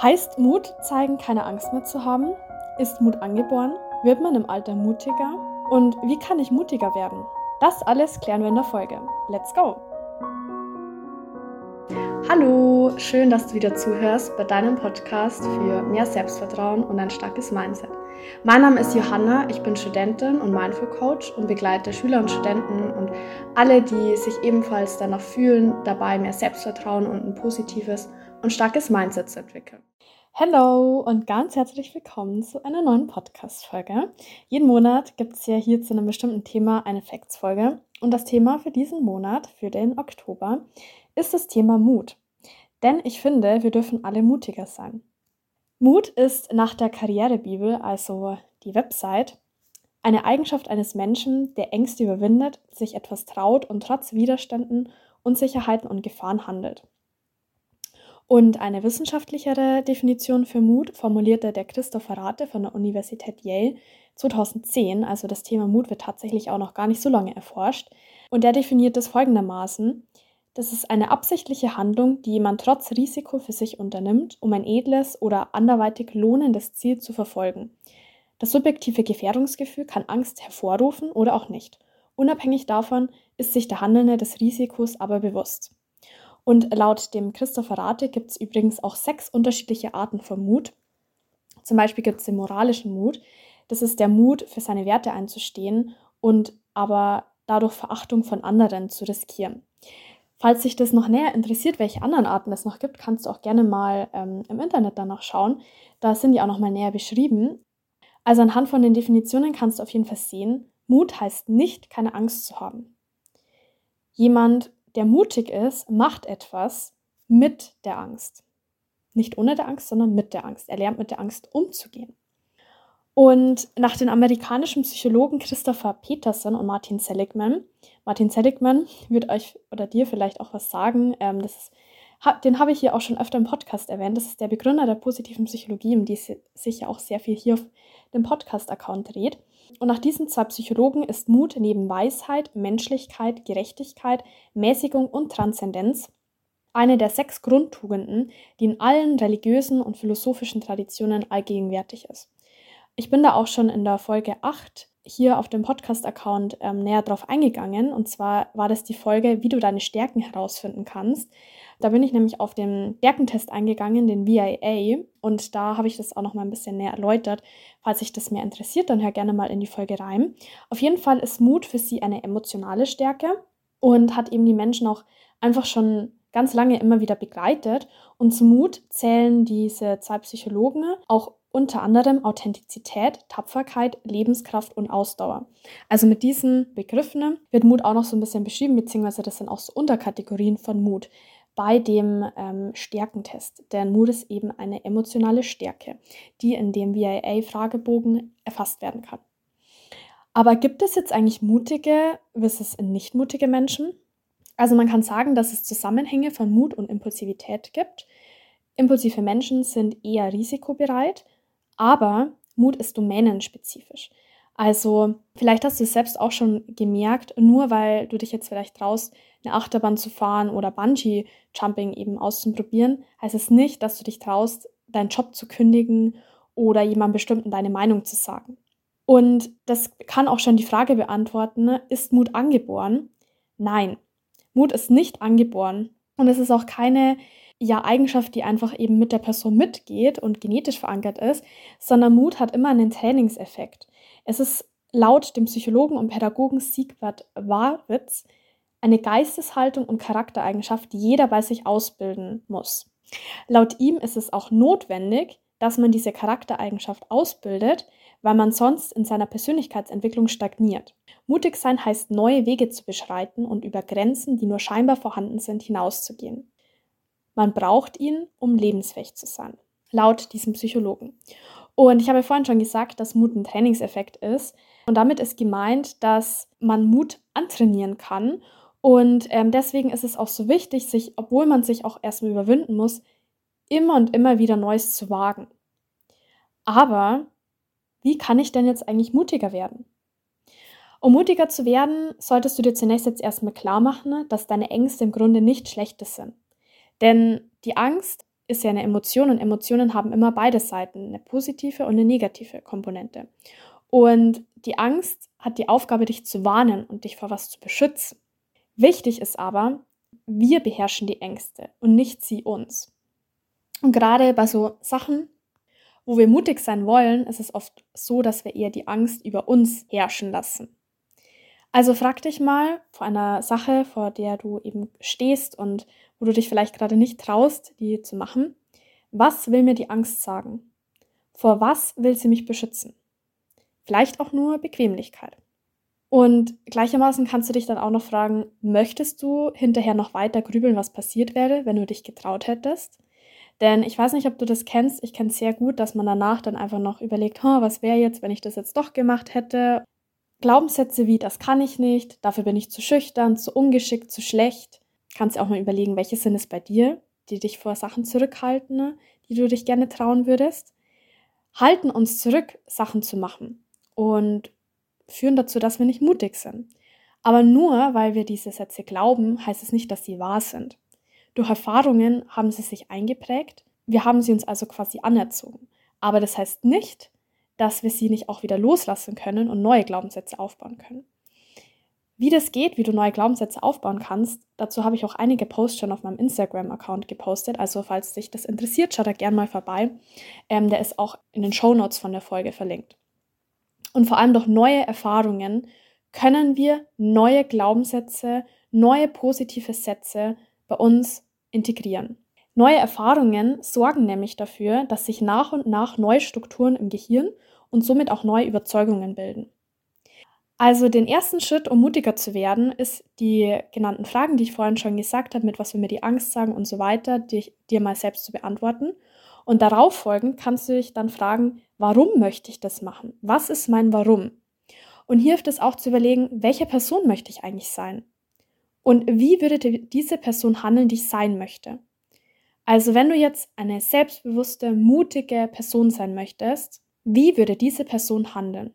Heißt Mut zeigen, keine Angst mehr zu haben? Ist Mut angeboren? Wird man im Alter mutiger? Und wie kann ich mutiger werden? Das alles klären wir in der Folge. Let's go! Hallo, schön, dass du wieder zuhörst bei deinem Podcast für mehr Selbstvertrauen und ein starkes Mindset. Mein Name ist Johanna, ich bin Studentin und Mindful Coach und begleite Schüler und Studenten und alle, die sich ebenfalls danach fühlen, dabei mehr Selbstvertrauen und ein positives und starkes Mindset zu entwickeln. Hallo und ganz herzlich willkommen zu einer neuen Podcast-Folge. Jeden Monat gibt es ja hier zu einem bestimmten Thema eine Facts-Folge und das Thema für diesen Monat, für den Oktober, ist das Thema Mut. Denn ich finde, wir dürfen alle mutiger sein. Mut ist nach der Karrierebibel, also die Website, eine Eigenschaft eines Menschen, der Ängste überwindet, sich etwas traut und trotz Widerständen, Unsicherheiten und Gefahren handelt. Und eine wissenschaftlichere Definition für Mut formulierte der Christopher Rate von der Universität Yale 2010, also das Thema Mut wird tatsächlich auch noch gar nicht so lange erforscht. Und der definiert es folgendermaßen, das ist eine absichtliche Handlung, die jemand trotz Risiko für sich unternimmt, um ein edles oder anderweitig lohnendes Ziel zu verfolgen. Das subjektive Gefährdungsgefühl kann Angst hervorrufen oder auch nicht. Unabhängig davon ist sich der Handelnde des Risikos aber bewusst. Und laut dem Christopher Rate gibt es übrigens auch sechs unterschiedliche Arten von Mut. Zum Beispiel gibt es den moralischen Mut. Das ist der Mut, für seine Werte einzustehen und aber dadurch Verachtung von anderen zu riskieren. Falls sich das noch näher interessiert, welche anderen Arten es noch gibt, kannst du auch gerne mal ähm, im Internet danach schauen. Da sind die auch noch mal näher beschrieben. Also anhand von den Definitionen kannst du auf jeden Fall sehen, Mut heißt nicht, keine Angst zu haben. Jemand, der mutig ist, macht etwas mit der Angst. Nicht ohne der Angst, sondern mit der Angst. Er lernt mit der Angst umzugehen. Und nach den amerikanischen Psychologen Christopher Peterson und Martin Seligman, Martin Seligman wird euch oder dir vielleicht auch was sagen, ähm, das ist, den habe ich hier auch schon öfter im Podcast erwähnt. Das ist der Begründer der positiven Psychologie, um die sich ja auch sehr viel hier auf dem Podcast-Account dreht. Und nach diesen zwei Psychologen ist Mut neben Weisheit, Menschlichkeit, Gerechtigkeit, Mäßigung und Transzendenz eine der sechs Grundtugenden, die in allen religiösen und philosophischen Traditionen allgegenwärtig ist. Ich bin da auch schon in der Folge 8 hier auf dem Podcast-Account ähm, näher drauf eingegangen. Und zwar war das die Folge, wie du deine Stärken herausfinden kannst. Da bin ich nämlich auf den Stärkentest eingegangen, den VIA. Und da habe ich das auch noch mal ein bisschen näher erläutert. Falls sich das mehr interessiert, dann hör gerne mal in die Folge rein. Auf jeden Fall ist Mut für sie eine emotionale Stärke und hat eben die Menschen auch einfach schon ganz lange immer wieder begleitet. Und zu Mut zählen diese zwei Psychologen auch unter anderem Authentizität, Tapferkeit, Lebenskraft und Ausdauer. Also mit diesen Begriffen wird Mut auch noch so ein bisschen beschrieben, beziehungsweise das sind auch so Unterkategorien von Mut bei dem ähm, Stärkentest. Denn Mut ist eben eine emotionale Stärke, die in dem VIA-Fragebogen erfasst werden kann. Aber gibt es jetzt eigentlich mutige versus nicht mutige Menschen? Also man kann sagen, dass es Zusammenhänge von Mut und Impulsivität gibt. Impulsive Menschen sind eher risikobereit, aber Mut ist domänenspezifisch. Also vielleicht hast du es selbst auch schon gemerkt, nur weil du dich jetzt vielleicht traust, eine Achterbahn zu fahren oder Bungee-Jumping eben auszuprobieren, heißt es nicht, dass du dich traust, deinen Job zu kündigen oder jemandem bestimmten deine Meinung zu sagen. Und das kann auch schon die Frage beantworten, ne, ist Mut angeboren? Nein, Mut ist nicht angeboren und es ist auch keine ja Eigenschaft, die einfach eben mit der Person mitgeht und genetisch verankert ist, sondern Mut hat immer einen Trainingseffekt. Es ist laut dem Psychologen und Pädagogen Siegbert Warwitz eine Geisteshaltung und Charaktereigenschaft, die jeder bei sich ausbilden muss. Laut ihm ist es auch notwendig, dass man diese Charaktereigenschaft ausbildet, weil man sonst in seiner Persönlichkeitsentwicklung stagniert. Mutig sein heißt, neue Wege zu beschreiten und über Grenzen, die nur scheinbar vorhanden sind, hinauszugehen. Man braucht ihn, um lebensfähig zu sein, laut diesem Psychologen. Und ich habe vorhin schon gesagt, dass Mut ein Trainingseffekt ist. Und damit ist gemeint, dass man Mut antrainieren kann. Und ähm, deswegen ist es auch so wichtig, sich, obwohl man sich auch erstmal überwinden muss, immer und immer wieder Neues zu wagen. Aber wie kann ich denn jetzt eigentlich mutiger werden? Um mutiger zu werden, solltest du dir zunächst jetzt erstmal klar machen, dass deine Ängste im Grunde nicht Schlechtes sind. Denn die Angst ist ja eine Emotion und Emotionen haben immer beide Seiten, eine positive und eine negative Komponente. Und die Angst hat die Aufgabe, dich zu warnen und dich vor was zu beschützen. Wichtig ist aber, wir beherrschen die Ängste und nicht sie uns. Und gerade bei so Sachen, wo wir mutig sein wollen, ist es oft so, dass wir eher die Angst über uns herrschen lassen. Also frag dich mal vor einer Sache, vor der du eben stehst und wo du dich vielleicht gerade nicht traust, die zu machen. Was will mir die Angst sagen? Vor was will sie mich beschützen? Vielleicht auch nur Bequemlichkeit. Und gleichermaßen kannst du dich dann auch noch fragen, möchtest du hinterher noch weiter grübeln, was passiert wäre, wenn du dich getraut hättest? Denn ich weiß nicht, ob du das kennst. Ich kenne sehr gut, dass man danach dann einfach noch überlegt, oh, was wäre jetzt, wenn ich das jetzt doch gemacht hätte? Glaubenssätze wie, das kann ich nicht, dafür bin ich zu schüchtern, zu ungeschickt, zu schlecht. Kannst auch mal überlegen, welche sind es bei dir, die dich vor Sachen zurückhalten, ne, die du dich gerne trauen würdest. Halten uns zurück, Sachen zu machen und führen dazu, dass wir nicht mutig sind. Aber nur weil wir diese Sätze glauben, heißt es nicht, dass sie wahr sind. Durch Erfahrungen haben sie sich eingeprägt, wir haben sie uns also quasi anerzogen. Aber das heißt nicht, dass wir sie nicht auch wieder loslassen können und neue Glaubenssätze aufbauen können. Wie das geht, wie du neue Glaubenssätze aufbauen kannst, dazu habe ich auch einige Posts schon auf meinem Instagram-Account gepostet. Also falls dich das interessiert, schau da gerne mal vorbei. Ähm, der ist auch in den Show Notes von der Folge verlinkt. Und vor allem durch neue Erfahrungen können wir neue Glaubenssätze, neue positive Sätze bei uns integrieren. Neue Erfahrungen sorgen nämlich dafür, dass sich nach und nach neue Strukturen im Gehirn und somit auch neue Überzeugungen bilden. Also den ersten Schritt, um mutiger zu werden, ist die genannten Fragen, die ich vorhin schon gesagt habe, mit was wir mir die Angst sagen und so weiter, die, dir mal selbst zu beantworten. Und darauf folgend kannst du dich dann fragen, warum möchte ich das machen? Was ist mein Warum? Und hier hilft es auch zu überlegen, welche Person möchte ich eigentlich sein? Und wie würde diese Person handeln, die ich sein möchte? Also wenn du jetzt eine selbstbewusste, mutige Person sein möchtest, wie würde diese Person handeln?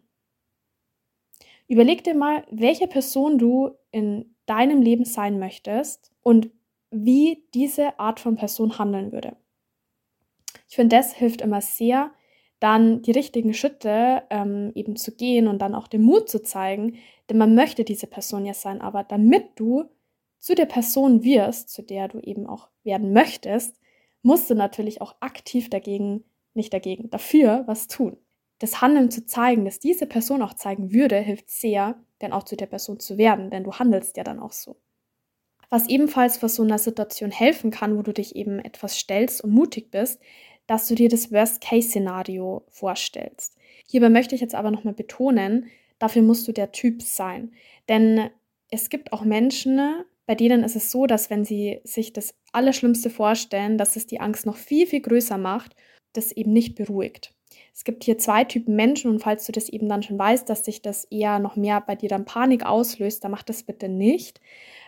Überleg dir mal, welche Person du in deinem Leben sein möchtest und wie diese Art von Person handeln würde. Ich finde, das hilft immer sehr, dann die richtigen Schritte ähm, eben zu gehen und dann auch den Mut zu zeigen, denn man möchte diese Person ja sein, aber damit du zu der Person wirst, zu der du eben auch werden möchtest, musst du natürlich auch aktiv dagegen, nicht dagegen, dafür was tun. Das Handeln zu zeigen, dass diese Person auch zeigen würde, hilft sehr, dann auch zu der Person zu werden, denn du handelst ja dann auch so. Was ebenfalls vor so einer Situation helfen kann, wo du dich eben etwas stellst und mutig bist, dass du dir das Worst-Case-Szenario vorstellst. Hierbei möchte ich jetzt aber nochmal betonen, dafür musst du der Typ sein. Denn es gibt auch Menschen, bei denen ist es so, dass wenn sie sich das Allerschlimmste vorstellen, dass es die Angst noch viel, viel größer macht, das eben nicht beruhigt. Es gibt hier zwei Typen Menschen und falls du das eben dann schon weißt, dass sich das eher noch mehr bei dir dann Panik auslöst, dann mach das bitte nicht.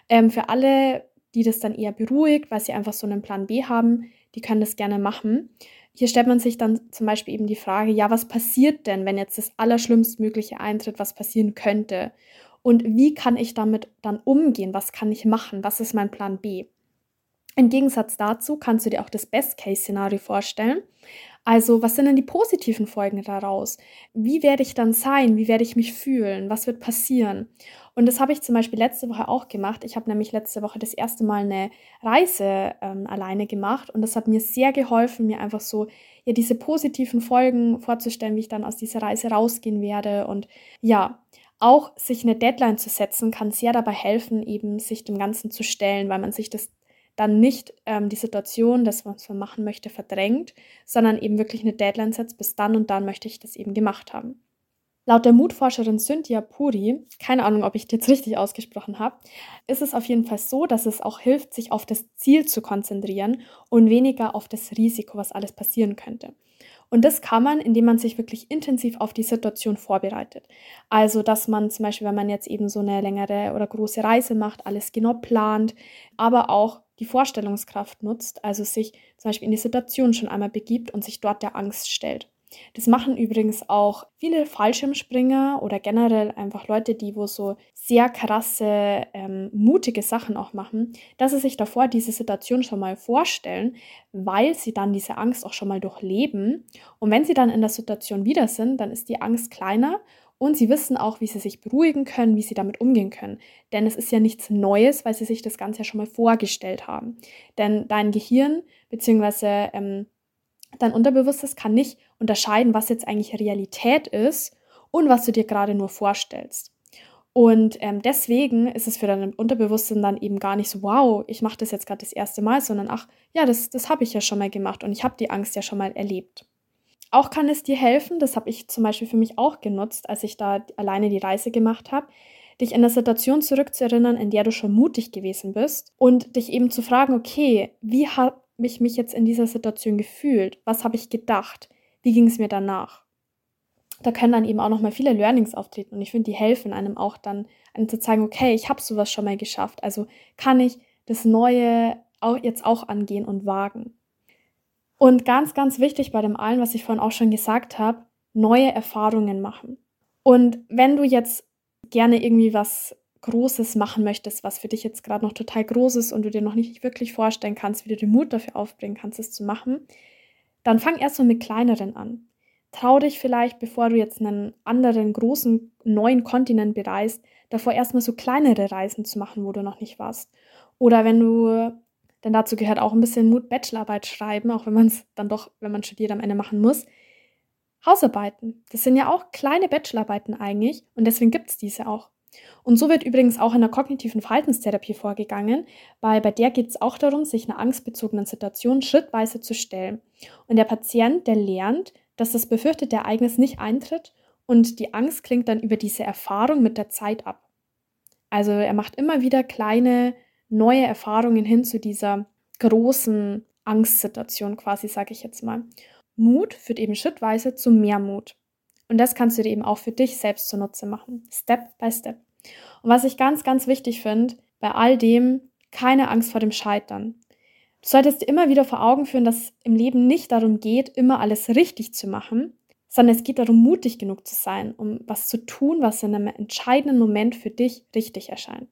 Ähm, für alle, die das dann eher beruhigt, weil sie einfach so einen Plan B haben, die können das gerne machen. Hier stellt man sich dann zum Beispiel eben die Frage, ja, was passiert denn, wenn jetzt das Allerschlimmstmögliche eintritt, was passieren könnte? Und wie kann ich damit dann umgehen? Was kann ich machen? Was ist mein Plan B? Im Gegensatz dazu kannst du dir auch das Best-Case-Szenario vorstellen. Also, was sind denn die positiven Folgen daraus? Wie werde ich dann sein? Wie werde ich mich fühlen? Was wird passieren? Und das habe ich zum Beispiel letzte Woche auch gemacht. Ich habe nämlich letzte Woche das erste Mal eine Reise ähm, alleine gemacht und das hat mir sehr geholfen, mir einfach so ja diese positiven Folgen vorzustellen, wie ich dann aus dieser Reise rausgehen werde. Und ja, auch sich eine Deadline zu setzen, kann sehr dabei helfen, eben sich dem Ganzen zu stellen, weil man sich das dann nicht ähm, die Situation, das was man machen möchte, verdrängt, sondern eben wirklich eine Deadline setzt, bis dann und dann möchte ich das eben gemacht haben. Laut der Mutforscherin Cynthia Puri, keine Ahnung, ob ich das jetzt richtig ausgesprochen habe, ist es auf jeden Fall so, dass es auch hilft, sich auf das Ziel zu konzentrieren und weniger auf das Risiko, was alles passieren könnte. Und das kann man, indem man sich wirklich intensiv auf die Situation vorbereitet. Also, dass man zum Beispiel, wenn man jetzt eben so eine längere oder große Reise macht, alles genau plant, aber auch die Vorstellungskraft nutzt, also sich zum Beispiel in die Situation schon einmal begibt und sich dort der Angst stellt. Das machen übrigens auch viele Fallschirmspringer oder generell einfach Leute, die wo so sehr krasse, ähm, mutige Sachen auch machen, dass sie sich davor diese Situation schon mal vorstellen, weil sie dann diese Angst auch schon mal durchleben. Und wenn sie dann in der Situation wieder sind, dann ist die Angst kleiner und sie wissen auch, wie sie sich beruhigen können, wie sie damit umgehen können. Denn es ist ja nichts Neues, weil sie sich das Ganze ja schon mal vorgestellt haben. Denn dein Gehirn bzw. Ähm, dein Unterbewusstes kann nicht unterscheiden, was jetzt eigentlich Realität ist und was du dir gerade nur vorstellst. Und ähm, deswegen ist es für dein Unterbewusstsein dann eben gar nicht so, wow, ich mache das jetzt gerade das erste Mal, sondern ach, ja, das, das habe ich ja schon mal gemacht und ich habe die Angst ja schon mal erlebt. Auch kann es dir helfen, das habe ich zum Beispiel für mich auch genutzt, als ich da alleine die Reise gemacht habe, dich in der Situation zurückzuerinnern, in der du schon mutig gewesen bist und dich eben zu fragen, okay, wie habe ich mich jetzt in dieser Situation gefühlt? Was habe ich gedacht? Wie ging es mir danach? Da können dann eben auch nochmal viele Learnings auftreten und ich finde, die helfen einem auch dann, einem zu zeigen, okay, ich habe sowas schon mal geschafft, also kann ich das Neue auch jetzt auch angehen und wagen. Und ganz, ganz wichtig bei dem allen, was ich vorhin auch schon gesagt habe, neue Erfahrungen machen. Und wenn du jetzt gerne irgendwie was Großes machen möchtest, was für dich jetzt gerade noch total groß ist und du dir noch nicht wirklich vorstellen kannst, wie du den Mut dafür aufbringen kannst, es zu machen, dann fang erst mal mit kleineren an. Trau dich vielleicht, bevor du jetzt einen anderen großen neuen Kontinent bereist, davor erstmal so kleinere Reisen zu machen, wo du noch nicht warst. Oder wenn du denn dazu gehört auch ein bisschen Mut, Bachelorarbeit schreiben, auch wenn man es dann doch, wenn man studiert, am Ende machen muss. Hausarbeiten, das sind ja auch kleine Bachelorarbeiten eigentlich und deswegen gibt es diese auch. Und so wird übrigens auch in der kognitiven Verhaltenstherapie vorgegangen, weil bei der geht es auch darum, sich einer angstbezogenen Situation schrittweise zu stellen. Und der Patient, der lernt, dass das befürchtete Ereignis nicht eintritt und die Angst klingt dann über diese Erfahrung mit der Zeit ab. Also er macht immer wieder kleine neue Erfahrungen hin zu dieser großen Angstsituation quasi, sage ich jetzt mal. Mut führt eben schrittweise zu mehr Mut. Und das kannst du dir eben auch für dich selbst zunutze machen, Step by Step. Und was ich ganz, ganz wichtig finde, bei all dem, keine Angst vor dem Scheitern. Du solltest dir immer wieder vor Augen führen, dass es im Leben nicht darum geht, immer alles richtig zu machen, sondern es geht darum, mutig genug zu sein, um was zu tun, was in einem entscheidenden Moment für dich richtig erscheint.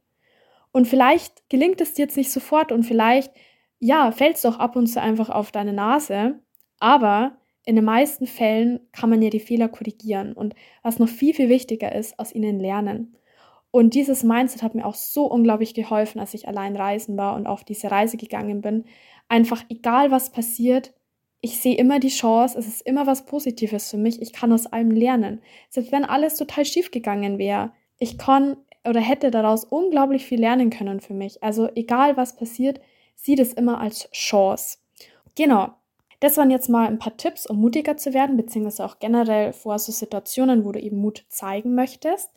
Und vielleicht gelingt es dir jetzt nicht sofort und vielleicht, ja, fällst du auch ab und zu einfach auf deine Nase. Aber in den meisten Fällen kann man ja die Fehler korrigieren. Und was noch viel, viel wichtiger ist, aus ihnen lernen. Und dieses Mindset hat mir auch so unglaublich geholfen, als ich allein reisen war und auf diese Reise gegangen bin. Einfach egal was passiert, ich sehe immer die Chance, es ist immer was Positives für mich, ich kann aus allem lernen. Selbst wenn alles total schief gegangen wäre, ich kann oder hätte daraus unglaublich viel lernen können für mich. Also egal was passiert, sieh es immer als Chance. Genau. Das waren jetzt mal ein paar Tipps, um mutiger zu werden, beziehungsweise auch generell vor so Situationen, wo du eben Mut zeigen möchtest.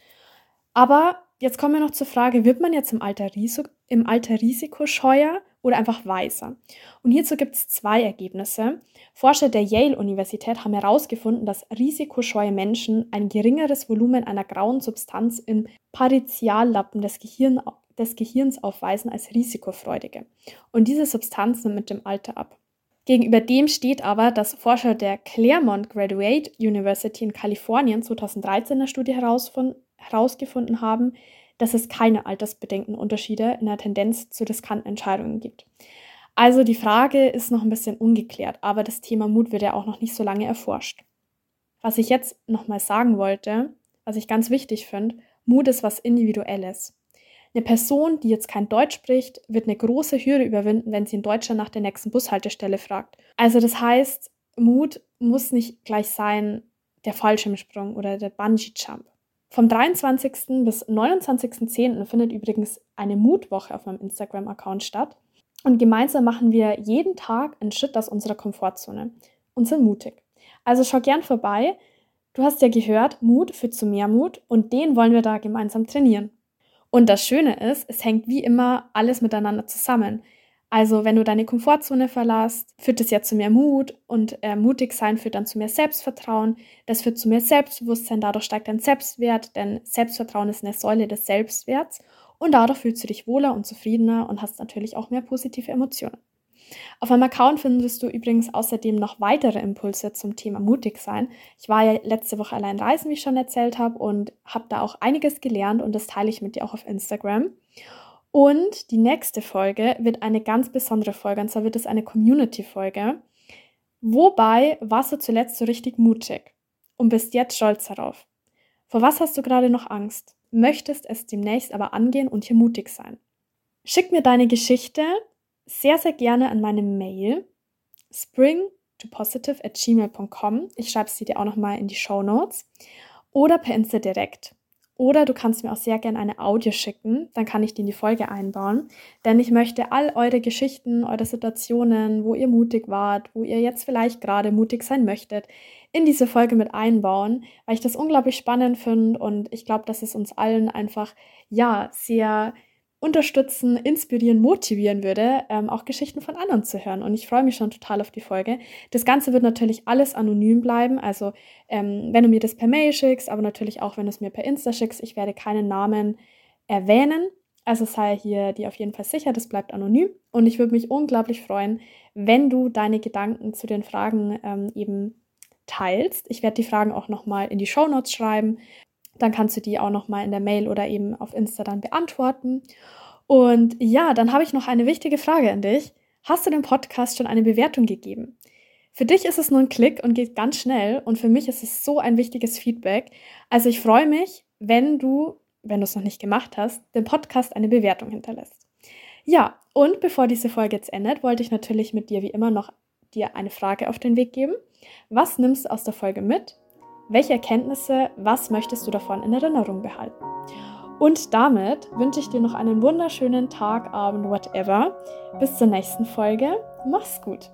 Aber jetzt kommen wir noch zur Frage, wird man jetzt im Alter, Risiko, im Alter risikoscheuer oder einfach weiser? Und hierzu gibt es zwei Ergebnisse. Forscher der Yale-Universität haben herausgefunden, dass risikoscheue Menschen ein geringeres Volumen einer grauen Substanz im Pariziallappen des, Gehirn, des Gehirns aufweisen als risikofreudige. Und diese Substanz nimmt mit dem Alter ab. Gegenüber dem steht aber, dass Forscher der Claremont Graduate University in Kalifornien 2013 in der Studie herausgefunden haben, dass es keine altersbedingten Unterschiede in der Tendenz zu riskanten Entscheidungen gibt. Also die Frage ist noch ein bisschen ungeklärt, aber das Thema Mut wird ja auch noch nicht so lange erforscht. Was ich jetzt nochmal sagen wollte, was ich ganz wichtig finde, Mut ist was Individuelles. Eine Person, die jetzt kein Deutsch spricht, wird eine große Hürde überwinden, wenn sie in Deutschland nach der nächsten Bushaltestelle fragt. Also das heißt, Mut muss nicht gleich sein der Fallschirmsprung oder der Bungee-Jump. Vom 23. bis 29.10. findet übrigens eine Mutwoche auf meinem Instagram-Account statt. Und gemeinsam machen wir jeden Tag einen Schritt aus unserer Komfortzone und sind mutig. Also schau gern vorbei. Du hast ja gehört, Mut führt zu mehr Mut und den wollen wir da gemeinsam trainieren. Und das Schöne ist, es hängt wie immer alles miteinander zusammen. Also wenn du deine Komfortzone verlässt, führt es ja zu mehr Mut und äh, mutig sein führt dann zu mehr Selbstvertrauen. Das führt zu mehr Selbstbewusstsein, dadurch steigt dein Selbstwert, denn Selbstvertrauen ist eine Säule des Selbstwerts und dadurch fühlst du dich wohler und zufriedener und hast natürlich auch mehr positive Emotionen. Auf meinem Account findest du übrigens außerdem noch weitere Impulse zum Thema mutig sein. Ich war ja letzte Woche allein reisen, wie ich schon erzählt habe, und habe da auch einiges gelernt und das teile ich mit dir auch auf Instagram. Und die nächste Folge wird eine ganz besondere Folge, und zwar wird es eine Community-Folge. Wobei warst du zuletzt so richtig mutig und bist jetzt stolz darauf? Vor was hast du gerade noch Angst? Möchtest es demnächst aber angehen und hier mutig sein? Schick mir deine Geschichte sehr, sehr gerne an meine Mail spring to positive at gmail.com. Ich schreibe sie dir auch nochmal in die Show Notes. Oder per Insta direkt. Oder du kannst mir auch sehr gerne eine Audio schicken, dann kann ich die in die Folge einbauen. Denn ich möchte all eure Geschichten, eure Situationen, wo ihr mutig wart, wo ihr jetzt vielleicht gerade mutig sein möchtet, in diese Folge mit einbauen, weil ich das unglaublich spannend finde und ich glaube, dass es uns allen einfach, ja, sehr unterstützen, inspirieren, motivieren würde, ähm, auch Geschichten von anderen zu hören. Und ich freue mich schon total auf die Folge. Das Ganze wird natürlich alles anonym bleiben. Also ähm, wenn du mir das per Mail schickst, aber natürlich auch, wenn du es mir per Insta schickst, ich werde keinen Namen erwähnen. Also sei hier dir auf jeden Fall sicher, das bleibt anonym. Und ich würde mich unglaublich freuen, wenn du deine Gedanken zu den Fragen ähm, eben teilst. Ich werde die Fragen auch nochmal in die Show Notes schreiben dann kannst du die auch noch mal in der Mail oder eben auf Insta dann beantworten. Und ja, dann habe ich noch eine wichtige Frage an dich. Hast du dem Podcast schon eine Bewertung gegeben? Für dich ist es nur ein Klick und geht ganz schnell und für mich ist es so ein wichtiges Feedback. Also ich freue mich, wenn du, wenn du es noch nicht gemacht hast, dem Podcast eine Bewertung hinterlässt. Ja, und bevor diese Folge jetzt endet, wollte ich natürlich mit dir wie immer noch dir eine Frage auf den Weg geben. Was nimmst du aus der Folge mit welche Erkenntnisse, was möchtest du davon in Erinnerung behalten? Und damit wünsche ich dir noch einen wunderschönen Tag, Abend, whatever. Bis zur nächsten Folge. Mach's gut.